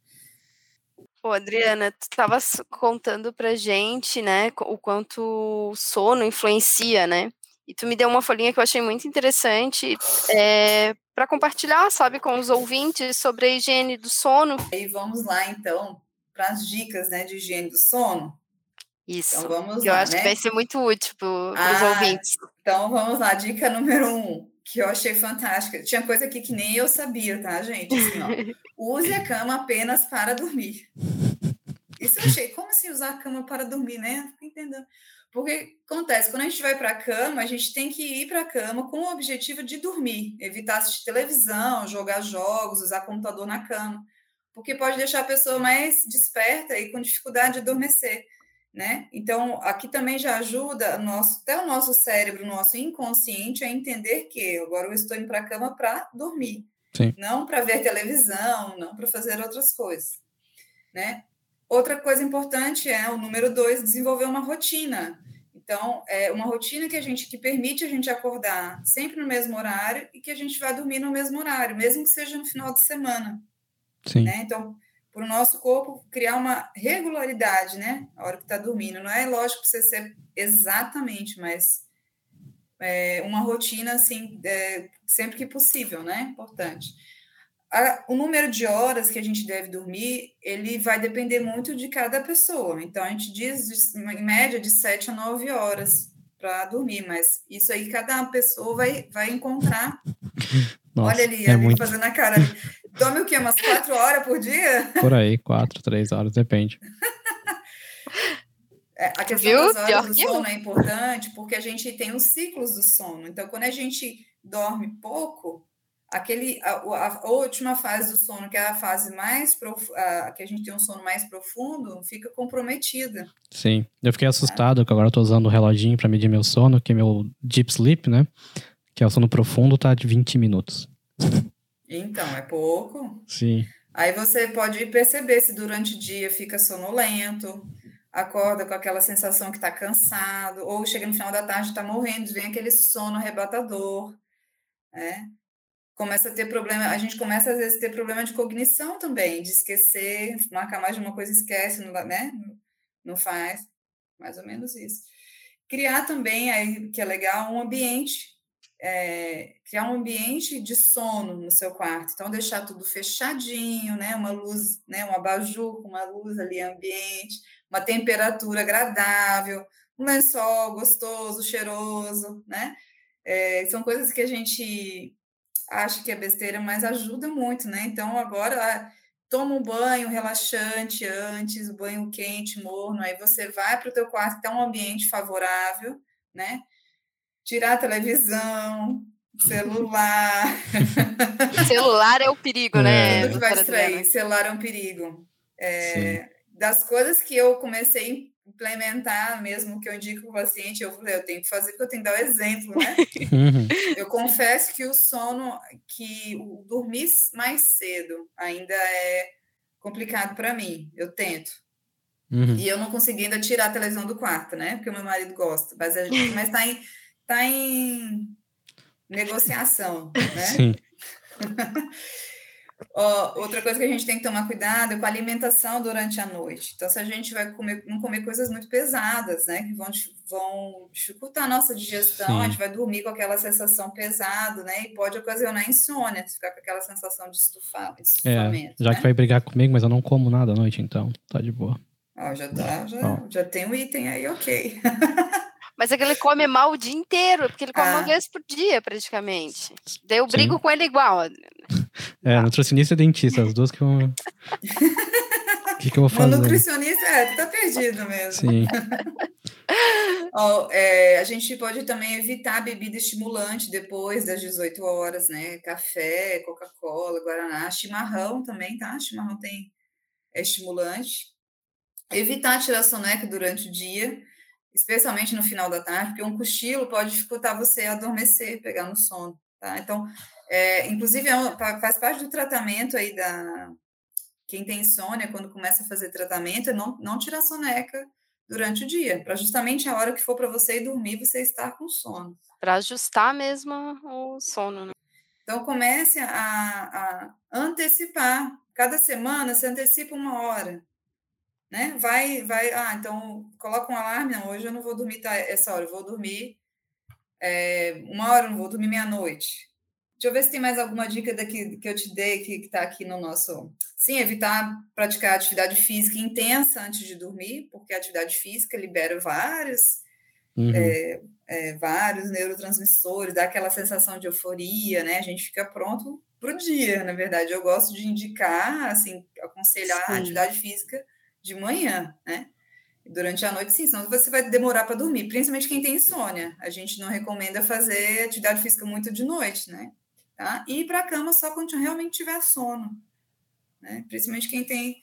Speaker 2: Pô, Adriana, tu estava contando para gente, né, o quanto o sono influencia, né? E tu me deu uma folhinha que eu achei muito interessante é, para compartilhar, sabe, com os ouvintes sobre a higiene do sono.
Speaker 3: E vamos lá, então, para as dicas, né, de higiene do sono.
Speaker 2: Isso. Então vamos eu lá, acho né? que vai ser muito útil para os ah, ouvintes.
Speaker 3: Então vamos lá, dica número um, que eu achei fantástica. Tinha coisa aqui que nem eu sabia, tá, gente? Assim, ó, use a cama apenas para dormir. Isso eu achei. Como assim usar a cama para dormir, né? Não entendendo. Porque acontece, quando a gente vai para a cama, a gente tem que ir para a cama com o objetivo de dormir, evitar assistir televisão, jogar jogos, usar computador na cama, porque pode deixar a pessoa mais desperta e com dificuldade de adormecer né? Então, aqui também já ajuda nosso, até o nosso cérebro, nosso inconsciente, a entender que agora eu estou indo para a cama para dormir, Sim. não para ver televisão, não para fazer outras coisas, né? Outra coisa importante é o número dois, desenvolver uma rotina. Então, é uma rotina que a gente que permite a gente acordar sempre no mesmo horário e que a gente vai dormir no mesmo horário, mesmo que seja no final de semana. Sim. Né? Então, para o nosso corpo criar uma regularidade, né? A hora que está dormindo. Não é lógico que você ser exatamente, mas é, uma rotina, assim, é, sempre que possível, né? Importante. A, o número de horas que a gente deve dormir, ele vai depender muito de cada pessoa. Então, a gente diz, em média, de 7 a 9 horas para dormir, mas isso aí cada pessoa vai, vai encontrar. Nossa, Olha ali, é muito... fazendo a cara. Dorme o quê? Umas quatro horas por dia?
Speaker 4: Por aí, quatro, três horas, depende.
Speaker 3: É, a questão Viu? das horas do sono é importante porque a gente tem os ciclos do sono. Então, quando a gente dorme pouco, aquele a, a, última fase do sono, que é a fase mais prof, a, que a gente tem um sono mais profundo, fica comprometida.
Speaker 4: Sim, eu fiquei assustado é. que agora eu tô usando o reloginho para medir meu sono, que é meu deep sleep, né? Que é o sono profundo, tá de 20 minutos.
Speaker 3: Então, é pouco.
Speaker 4: Sim.
Speaker 3: Aí você pode perceber se durante o dia fica sonolento, acorda com aquela sensação que está cansado, ou chega no final da tarde está morrendo, vem aquele sono arrebatador, né? Começa a ter problema, a gente começa às vezes a ter problema de cognição também, de esquecer, marcar mais de uma coisa, esquece, não, né? Não faz, mais ou menos isso. Criar também, aí, que é legal, um ambiente é, criar um ambiente de sono no seu quarto. Então, deixar tudo fechadinho, né? Uma luz, né? Um abajur com uma luz ali ambiente, uma temperatura agradável, um lençol gostoso, cheiroso, né? É, são coisas que a gente acha que é besteira, mas ajuda muito, né? Então, agora toma um banho relaxante antes, banho quente, morno, aí você vai para o teu quarto, que tá um ambiente favorável, né? Tirar a televisão, celular.
Speaker 2: celular é o perigo, né?
Speaker 3: Tudo que vai distrair. Celular é um perigo. É, das coisas que eu comecei a implementar mesmo, que eu indico para o paciente, eu falei, eu tenho que fazer, porque eu tenho que dar o um exemplo, né? Uhum. eu confesso que o sono, que o dormir mais cedo ainda é complicado para mim. Eu tento. Uhum. E eu não consegui ainda tirar a televisão do quarto, né? Porque o meu marido gosta. Mas, a gente, mas tá em, tá em negociação, né? Sim. Ó, outra coisa que a gente tem que tomar cuidado é com a alimentação durante a noite. Então, se a gente vai comer, não comer coisas muito pesadas, né, que vão, vão dificultar a nossa digestão, Sim. a gente vai dormir com aquela sensação pesada, né, e pode ocasionar insônia, ficar com aquela sensação de estufar,
Speaker 4: é, já né? que vai brigar comigo, mas eu não como nada à noite, então tá de boa.
Speaker 3: Ó, já, tá, já, já tem um item aí, ok.
Speaker 2: Mas é que ele come mal o dia inteiro, porque ele come ah. uma vez por dia, praticamente. Daí eu brigo Sim. com ele igual.
Speaker 4: É, nutricionista e dentista, as duas que vão. O que, que eu vou fazer?
Speaker 3: O nutricionista, é, tu tá perdido mesmo. Sim. oh, é, a gente pode também evitar bebida estimulante depois das 18 horas, né? Café, Coca-Cola, Guaraná, chimarrão também, tá? Chimarrão tem é estimulante. Evitar tirar soneca durante o dia especialmente no final da tarde, porque um cochilo pode dificultar você adormecer, pegar no sono, tá? Então, é, inclusive, é um, faz parte do tratamento aí da... Quem tem insônia, quando começa a fazer tratamento, é não, não tirar soneca durante o dia, para justamente a hora que for para você ir dormir, você estar com sono.
Speaker 2: Para ajustar mesmo o sono, né?
Speaker 3: Então, comece a, a antecipar. Cada semana, você antecipa uma hora né? Vai, vai, ah, então coloca um alarme, não, hoje eu não vou dormir tá, essa hora, eu vou dormir é, uma hora, não vou dormir meia-noite. Deixa eu ver se tem mais alguma dica daqui que eu te dei que está aqui no nosso. Sim, evitar praticar atividade física intensa antes de dormir, porque a atividade física libera vários, uhum. é, é, vários neurotransmissores, dá aquela sensação de euforia, né? A gente fica pronto para o dia, na verdade. Eu gosto de indicar, assim, aconselhar Sim. a atividade física de manhã, né? Durante a noite, sim, senão você vai demorar para dormir, principalmente quem tem insônia. A gente não recomenda fazer atividade física muito de noite, né? Tá? E ir para a cama só quando realmente tiver sono, né? Principalmente quem tem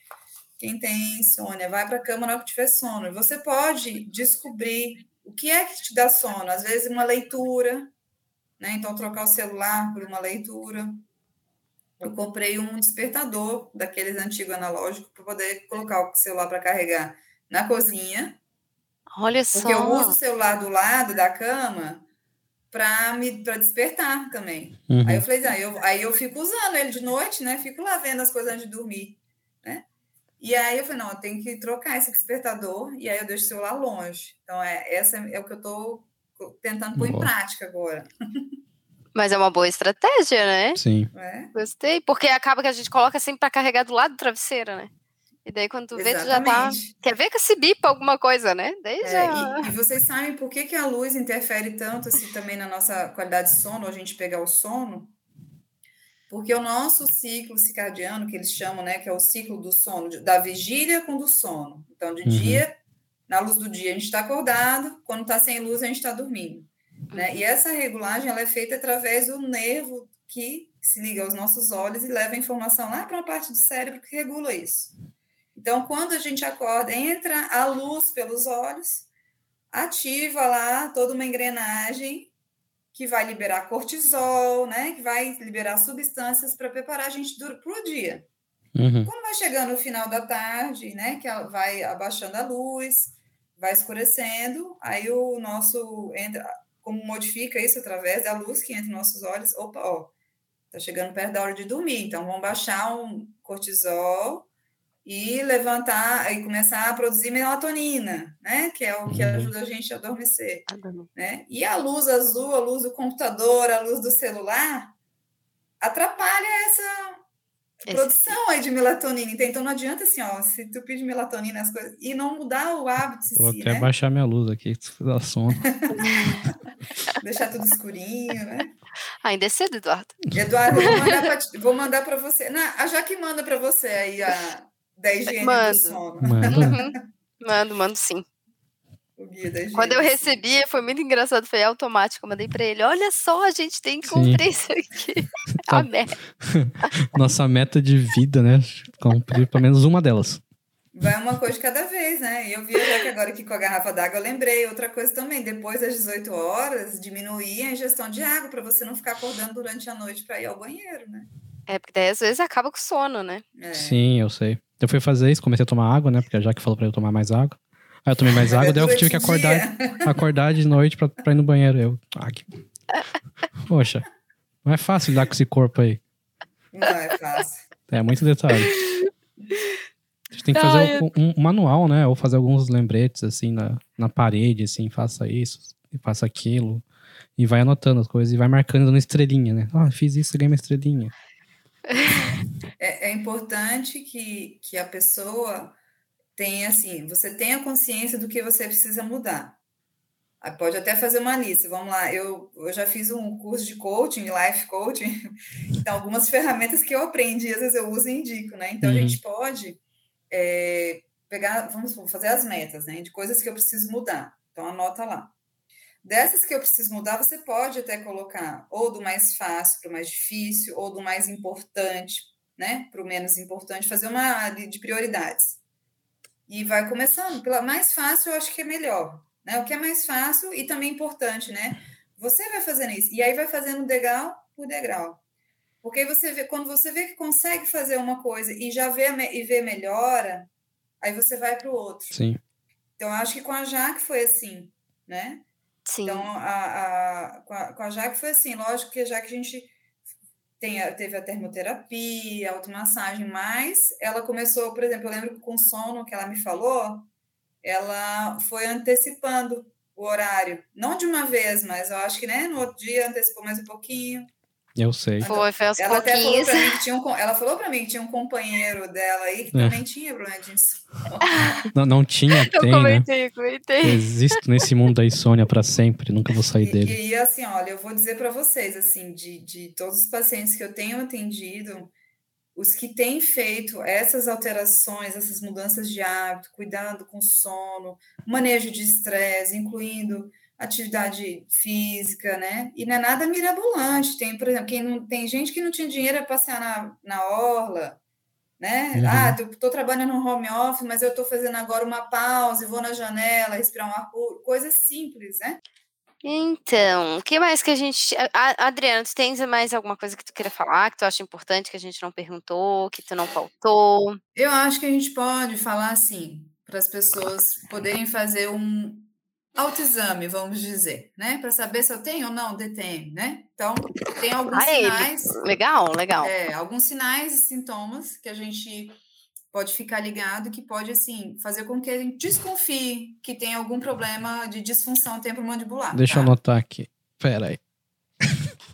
Speaker 3: quem tem insônia, vai para a cama na hora que tiver sono. Você pode descobrir o que é que te dá sono. Às vezes, uma leitura, né? Então, trocar o celular por uma leitura, eu comprei um despertador daqueles antigos analógicos para poder colocar o celular para carregar na cozinha.
Speaker 2: Olha só.
Speaker 3: Porque eu uso o celular do lado da cama para me para despertar também. Uhum. Aí eu falei, ah, eu, aí eu fico usando ele de noite, né? Fico lá vendo as coisas antes de dormir, né? E aí eu falei, não, eu tenho que trocar esse despertador e aí eu deixo o celular longe. Então é essa é o que eu estou tentando pôr Boa. em prática agora.
Speaker 2: Mas é uma boa estratégia, né?
Speaker 4: Sim.
Speaker 3: É.
Speaker 2: Gostei, porque acaba que a gente coloca sempre para carregar do lado do travesseiro, né? E daí quando tu vê, tu já tá. Quer ver que se bipa alguma coisa, né? Daí é,
Speaker 3: já... e, e, vocês sabem por que, que a luz interfere tanto assim também na nossa qualidade de sono, a gente pegar o sono? Porque o nosso ciclo circadiano, que eles chamam, né, que é o ciclo do sono, da vigília com do sono. Então, de uhum. dia, na luz do dia, a gente está acordado, quando está sem luz, a gente está dormindo. Né? E essa regulagem ela é feita através do nervo que se liga aos nossos olhos e leva a informação lá para uma parte do cérebro que regula isso. Então, quando a gente acorda, entra a luz pelos olhos, ativa lá toda uma engrenagem que vai liberar cortisol, né? Que vai liberar substâncias para preparar a gente para o dia. Uhum. Quando vai chegando o final da tarde, né? Que vai abaixando a luz, vai escurecendo, aí o nosso entra, como modifica isso através da luz que entra nos nossos olhos. Opa, ó, tá chegando perto da hora de dormir, então vamos baixar um cortisol e levantar e começar a produzir melatonina, né? Que é o que uhum. ajuda a gente a adormecer, né? E a luz azul, a luz do computador, a luz do celular atrapalha essa esse... produção aí de melatonina. Então não adianta assim, ó, se tu pedir melatonina as coisas e não mudar o hábito
Speaker 4: Vou
Speaker 3: si,
Speaker 4: até
Speaker 3: né?
Speaker 4: baixar minha luz aqui, se dá sono.
Speaker 3: Deixar tudo escurinho, né?
Speaker 2: Ainda é cedo, Eduardo.
Speaker 3: Eduardo, vou mandar para você. Não, a Jaque manda para você aí a da higiene mando. do sono.
Speaker 2: Mando. Uhum. mando, mando sim. Quando eu recebi, foi muito engraçado, foi automático. Eu mandei para ele: Olha só, a gente tem que cumprir isso aqui. tá. A meta.
Speaker 4: Nossa meta de vida, né? Cumprir pelo menos uma delas.
Speaker 3: Vai uma coisa de cada vez, né? E eu vi já que agora aqui com a garrafa d'água, eu lembrei outra coisa também. Depois das 18 horas, diminuir a ingestão de água para você não ficar acordando durante a noite para ir ao banheiro, né?
Speaker 2: É, porque daí às vezes acaba com sono, né?
Speaker 4: É. Sim, eu sei. Eu fui fazer isso, comecei a tomar água, né? Porque a Jaque falou pra eu tomar mais água. Aí eu tomei mais água, daí eu tive que acordar, acordar de noite pra, pra ir no banheiro. Eu, ah, que... Poxa, não é fácil lidar com esse corpo aí.
Speaker 3: Não é fácil. É,
Speaker 4: muito detalhe. A gente tem que fazer um, um, manual, né? Ou fazer alguns lembretes, assim, na, na parede, assim, faça isso, faça aquilo. E vai anotando as coisas e vai marcando uma estrelinha, né? Ah, fiz isso, ganhei uma estrelinha.
Speaker 3: É, é importante que, que a pessoa tem assim, você tenha consciência do que você precisa mudar. Pode até fazer uma lista. Vamos lá, eu, eu já fiz um curso de coaching, life coaching, então algumas ferramentas que eu aprendi, às vezes eu uso e indico, né? Então uhum. a gente pode é, pegar, vamos fazer as metas, né? De coisas que eu preciso mudar. Então anota lá. Dessas que eu preciso mudar, você pode até colocar ou do mais fácil para o mais difícil, ou do mais importante, né, para o menos importante, fazer uma de prioridades e vai começando. Pela mais fácil, eu acho que é melhor. Né? O que é mais fácil e também importante, né? Você vai fazendo isso. E aí vai fazendo degrau por degrau. Porque você vê, quando você vê que consegue fazer uma coisa e já vê e vê melhora, aí você vai para o outro.
Speaker 4: Sim.
Speaker 3: Então, acho que com a Jaque foi assim, né?
Speaker 2: Sim.
Speaker 3: Então, a, a, com, a, com a Jaque foi assim. Lógico que a Jaque a gente tem a, teve a termoterapia, a automassagem, mas ela começou, por exemplo, eu lembro que com sono que ela me falou, ela foi antecipando o horário. Não de uma vez, mas eu acho que né, no outro dia antecipou mais um pouquinho.
Speaker 4: Eu sei.
Speaker 2: Foi, foi aos
Speaker 3: ela
Speaker 2: até
Speaker 3: falou pra mim que tinha um, ela falou para mim que tinha um companheiro dela aí que é. também tinha problema de insônia.
Speaker 4: Não, não tinha, tem, eu
Speaker 2: comentei, né? comentei.
Speaker 4: Existo nesse mundo da insônia para sempre, nunca vou sair
Speaker 3: e,
Speaker 4: dele.
Speaker 3: E, assim, olha, eu vou dizer para vocês, assim, de, de todos os pacientes que eu tenho atendido, os que têm feito essas alterações, essas mudanças de hábito, cuidado com sono, manejo de estresse, incluindo atividade física, né? E não é nada mirabolante. Tem, por exemplo, quem não, tem gente que não tinha dinheiro para passear na, na orla, né? Uhum. Ah, estou trabalhando no home office, mas eu estou fazendo agora uma pausa e vou na janela respirar um ar puro. Coisas simples, né?
Speaker 2: Então, o que mais que a gente. Adriana, tu tens mais alguma coisa que tu queira falar, que tu acha importante, que a gente não perguntou, que tu não faltou?
Speaker 3: Eu acho que a gente pode falar assim, para as pessoas poderem fazer um, autoexame, vamos dizer, né? Para saber se eu tenho ou não DTM, né? Então, tem alguns sinais.
Speaker 2: Legal, legal.
Speaker 3: É, alguns sinais e sintomas que a gente pode ficar ligado que pode, assim, fazer com que a gente desconfie que tem algum problema de disfunção temporomandibular.
Speaker 4: Deixa tá? eu anotar aqui. Pera aí.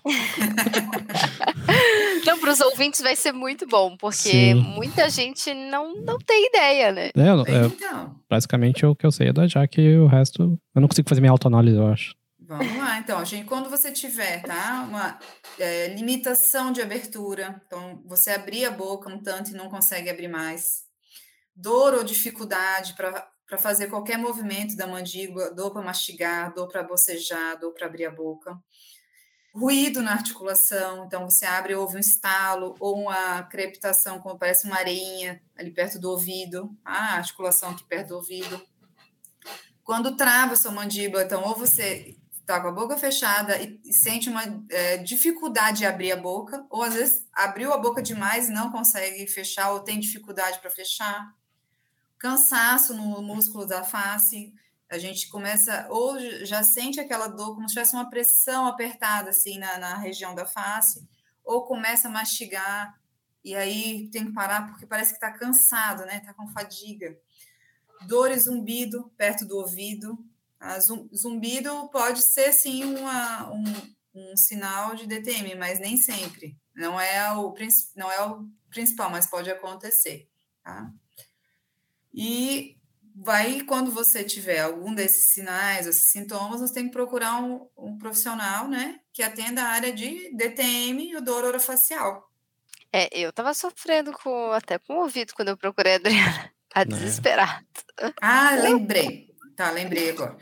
Speaker 2: Então, para os ouvintes vai ser muito bom, porque Sim. muita gente não, não tem ideia, né?
Speaker 4: É, é, então. Basicamente o que eu sei é da Jaque e o resto. Eu não consigo fazer minha autoanálise, eu acho.
Speaker 3: Vamos lá, então, gente. Quando você tiver, tá? Uma é, limitação de abertura, então você abrir a boca um tanto e não consegue abrir mais. Dor ou dificuldade para fazer qualquer movimento da mandíbula, dor para mastigar, dor para bocejar, dor para abrir a boca ruído na articulação, então você abre e ouve um estalo ou uma crepitação, como parece uma areinha ali perto do ouvido, a articulação aqui perto do ouvido. Quando trava sua mandíbula, então, ou você está com a boca fechada e, e sente uma é, dificuldade de abrir a boca, ou às vezes abriu a boca demais e não consegue fechar, ou tem dificuldade para fechar. Cansaço no músculo da face, a gente começa, ou já sente aquela dor como se tivesse uma pressão apertada assim na, na região da face, ou começa a mastigar, e aí tem que parar porque parece que está cansado, né? Está com fadiga. Dor e zumbido perto do ouvido. A zumbido pode ser sim uma, um, um sinal de DTM, mas nem sempre. Não é o, não é o principal, mas pode acontecer. Tá? E vai, quando você tiver algum desses sinais, esses sintomas, você tem que procurar um, um profissional, né, que atenda a área de DTM e dor orofacial.
Speaker 2: É, eu tava sofrendo com, até com o ouvido quando eu procurei a Adriana. Tá desesperado.
Speaker 3: Ah, lembrei. Tá, lembrei agora.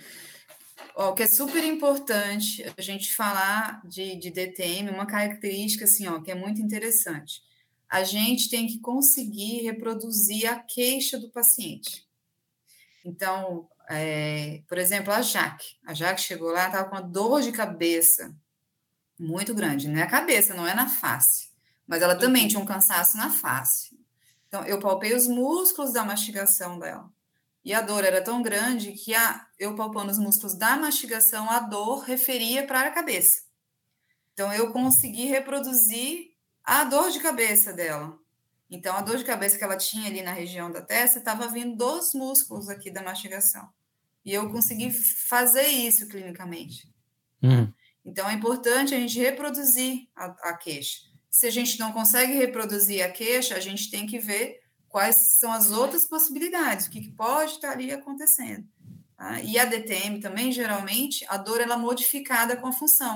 Speaker 3: Ó, o que é super importante a gente falar de, de DTM, uma característica assim, ó, que é muito interessante. A gente tem que conseguir reproduzir a queixa do paciente. Então, é, por exemplo, a Jaque. A Jaque chegou lá, estava com uma dor de cabeça muito grande. Não é a cabeça, não é na face. mas ela também uhum. tinha um cansaço na face. Então, eu palpei os músculos da mastigação dela. E a dor era tão grande que a, eu palpando os músculos da mastigação, a dor referia para a cabeça. Então, eu consegui reproduzir a dor de cabeça dela. Então, a dor de cabeça que ela tinha ali na região da testa estava vindo dos músculos aqui da mastigação. E eu consegui fazer isso clinicamente.
Speaker 4: Uhum.
Speaker 3: Então, é importante a gente reproduzir a, a queixa. Se a gente não consegue reproduzir a queixa, a gente tem que ver quais são as outras possibilidades, o que, que pode estar ali acontecendo. Tá? E a DTM também, geralmente, a dor ela é modificada com a função.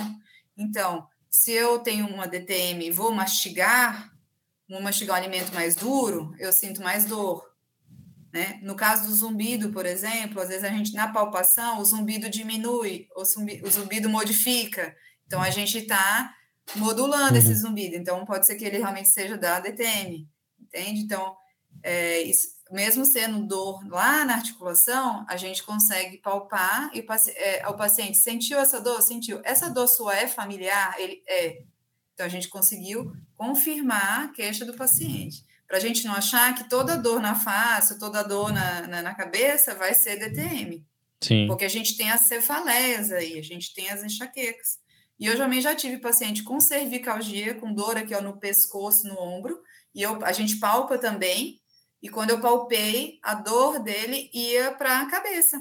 Speaker 3: Então, se eu tenho uma DTM e vou mastigar, vou mastigar um alimento mais duro, eu sinto mais dor. Né? No caso do zumbido, por exemplo, às vezes a gente, na palpação, o zumbido diminui, o zumbido, o zumbido modifica. Então, a gente está modulando uhum. esse zumbido. Então, pode ser que ele realmente seja da DTM, entende? Então, é, isso, mesmo sendo dor lá na articulação, a gente consegue palpar e é, o paciente sentiu essa dor? Sentiu. Essa dor sua é familiar? Ele é. Então, a gente conseguiu confirmar a queixa do paciente. Para a gente não achar que toda dor na face, toda dor na, na, na, cabeça vai ser DTM.
Speaker 4: Sim.
Speaker 3: Porque a gente tem as cefaleias aí, a gente tem as enxaquecas. E eu também já tive paciente com cervicalgia, com dor aqui ó, no pescoço, no ombro, e eu, a gente palpa também, e quando eu palpei, a dor dele ia para a cabeça.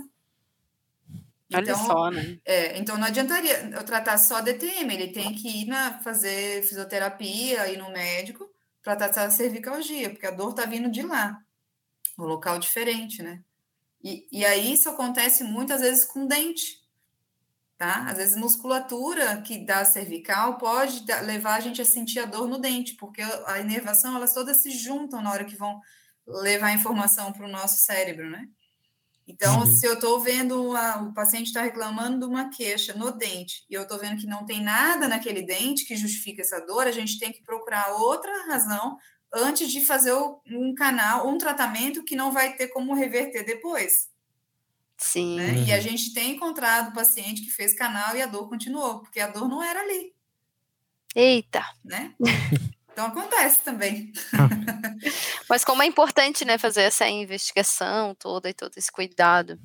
Speaker 2: Olha então, só, né?
Speaker 3: É, então não adiantaria eu tratar só DTM, ele tem que ir na, fazer fisioterapia, ir no médico para tratar a cervicalgia, porque a dor está vindo de lá, um local diferente, né? E, e aí isso acontece muitas vezes com dente, tá? Às vezes musculatura que dá cervical pode levar a gente a sentir a dor no dente, porque a inervação, elas todas se juntam na hora que vão levar informação para o nosso cérebro, né? Então, uhum. se eu estou vendo a, o paciente está reclamando de uma queixa no dente e eu estou vendo que não tem nada naquele dente que justifique essa dor, a gente tem que procurar outra razão antes de fazer um canal, um tratamento que não vai ter como reverter depois.
Speaker 2: Sim.
Speaker 3: Né? Uhum. E a gente tem encontrado paciente que fez canal e a dor continuou, porque a dor não era ali.
Speaker 2: Eita!
Speaker 3: Né? Então acontece também.
Speaker 2: Mas como é importante, né, fazer essa investigação toda e todo esse cuidado.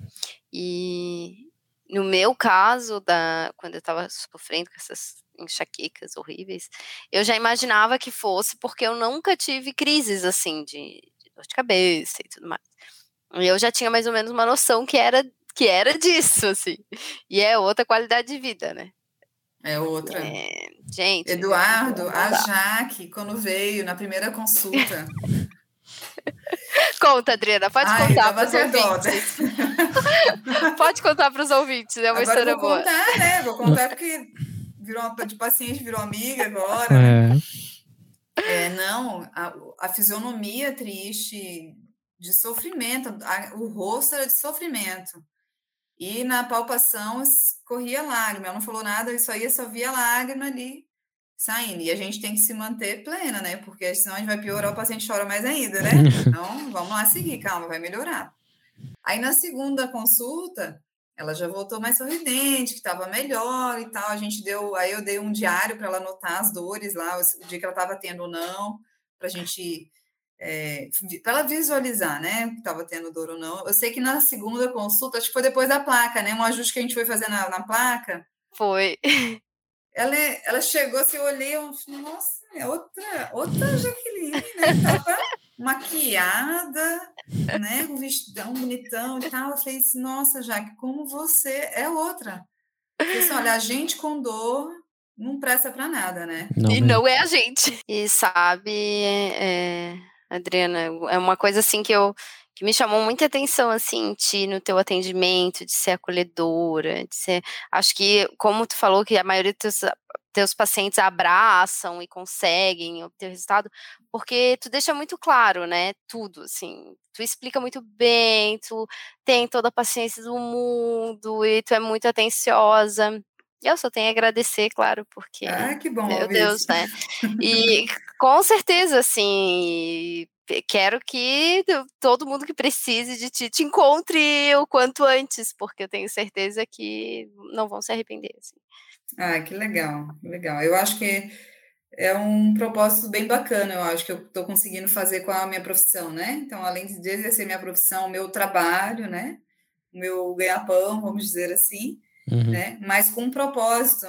Speaker 2: E no meu caso, da, quando eu estava sofrendo com essas enxaquecas horríveis, eu já imaginava que fosse porque eu nunca tive crises assim de, de dor de cabeça e tudo mais. E eu já tinha mais ou menos uma noção que era que era disso, assim. E é outra qualidade de vida, né?
Speaker 3: É outra.
Speaker 2: É, gente.
Speaker 3: Eduardo, a Jaque, quando veio na primeira consulta.
Speaker 2: Conta, Adriana, pode Ai, contar para os ouvintes. pode contar para os ouvintes, é uma
Speaker 3: agora
Speaker 2: história
Speaker 3: vou
Speaker 2: boa.
Speaker 3: Vou contar, né? Vou contar porque virou de paciente, virou amiga agora. É. é não, a, a, fisionomia triste, de sofrimento, a, o rosto era de sofrimento. E na palpação corria lágrima. Ela não falou nada, isso aí só via lágrima ali saindo. E a gente tem que se manter plena, né? Porque senão a gente vai piorar, o paciente chora mais ainda, né? Então, vamos lá seguir, calma, vai melhorar. Aí na segunda consulta, ela já voltou mais sorridente, que estava melhor e tal. A gente deu, aí eu dei um diário para ela anotar as dores lá, o dia que ela estava tendo ou não, para a gente é, para ela visualizar, né, que estava tendo dor ou não. Eu sei que na segunda consulta, acho que foi depois da placa, né, um ajuste que a gente foi fazer na, na placa.
Speaker 2: Foi.
Speaker 3: Ela, ela chegou assim, eu olhei, eu falei, nossa, é outra, outra Jaqueline, né, tava maquiada, né, com vestidão bonitão e tal. Eu falei assim, nossa, Jaque, como você é outra. Eu falei assim, olha, a gente com dor não presta para nada, né?
Speaker 2: Não, e não é a gente. E sabe, é Adriana. É uma coisa assim que eu que me chamou muita atenção assim ti no teu atendimento, de ser acolhedora, de ser, acho que como tu falou que a maioria dos teus, teus pacientes abraçam e conseguem obter resultado, porque tu deixa muito claro, né, tudo, assim, tu explica muito bem, tu tem toda a paciência do mundo e tu é muito atenciosa. Eu só tenho a agradecer, claro, porque.
Speaker 3: Ah, que bom.
Speaker 2: Meu Deus, isso. né? E com certeza, assim, quero que todo mundo que precise de ti te encontre o quanto antes, porque eu tenho certeza que não vão se arrepender. Assim.
Speaker 3: Ah, que legal, que legal. Eu acho que é um propósito bem bacana, eu acho, que eu estou conseguindo fazer com a minha profissão, né? Então, além de exercer minha profissão, meu trabalho, né? Meu ganha-pão, vamos dizer assim, uhum. né? Mas com um propósito,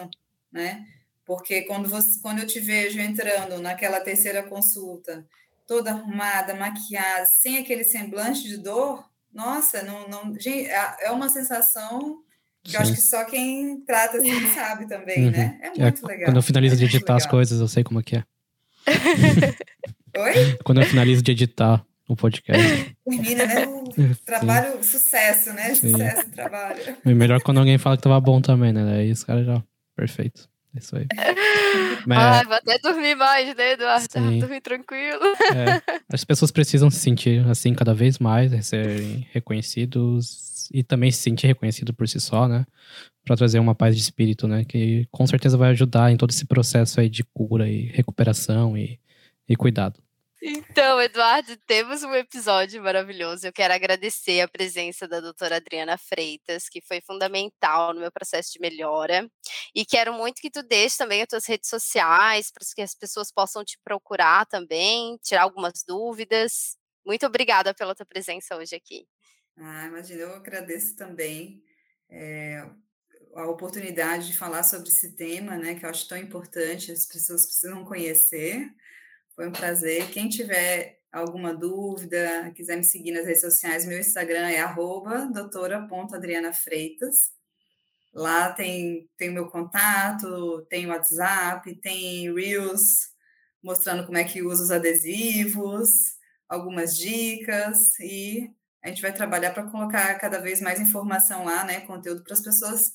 Speaker 3: né? Porque quando, você, quando eu te vejo entrando naquela terceira consulta, toda arrumada, maquiada, sem aquele semblante de dor, nossa, não, não, gente, é, é uma sensação que eu acho que só quem trata assim sabe também, uhum. né? É, é muito é, legal.
Speaker 4: Quando eu finalizo é de editar as coisas, eu sei como é que é.
Speaker 3: Oi?
Speaker 4: Quando eu finalizo de editar o podcast.
Speaker 3: Termina, né? Trabalho, Sim. sucesso, né? Sim. Sucesso, trabalho. E
Speaker 4: melhor quando alguém fala que tava bom também, né? Aí os caras já. Perfeito. É isso aí.
Speaker 2: Mas, Ai, vou até dormir mais, né, Eduardo? Sim. Dormir tranquilo.
Speaker 4: É, as pessoas precisam se sentir assim cada vez mais, serem reconhecidos e também se sentir reconhecido por si só, né? Para trazer uma paz de espírito, né? Que com certeza vai ajudar em todo esse processo aí de cura e recuperação e, e cuidado.
Speaker 2: Então, Eduardo, temos um episódio maravilhoso. Eu quero agradecer a presença da doutora Adriana Freitas, que foi fundamental no meu processo de melhora. E quero muito que tu deixe também as tuas redes sociais, para que as pessoas possam te procurar também, tirar algumas dúvidas. Muito obrigada pela tua presença hoje aqui.
Speaker 3: Ah, imagina, eu agradeço também é, a oportunidade de falar sobre esse tema, né, que eu acho tão importante, as pessoas precisam conhecer. Foi um prazer. Quem tiver alguma dúvida, quiser me seguir nas redes sociais, meu Instagram é doutora.adrianafreitas. Lá tem, tem o meu contato, tem WhatsApp, tem Reels mostrando como é que usa os adesivos, algumas dicas e a gente vai trabalhar para colocar cada vez mais informação lá, né, conteúdo para as pessoas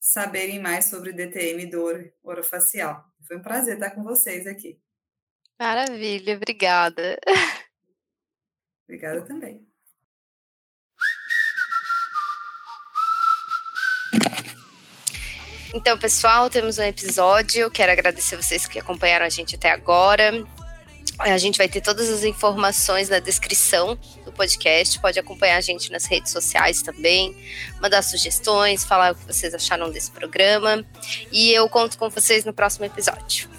Speaker 3: saberem mais sobre DTM dor orofacial. Foi um prazer estar com vocês aqui.
Speaker 2: Maravilha, obrigada.
Speaker 3: Obrigada também.
Speaker 2: Então, pessoal, temos um episódio. Quero agradecer vocês que acompanharam a gente até agora. A gente vai ter todas as informações na descrição do podcast. Pode acompanhar a gente nas redes sociais também, mandar sugestões, falar o que vocês acharam desse programa. E eu conto com vocês no próximo episódio.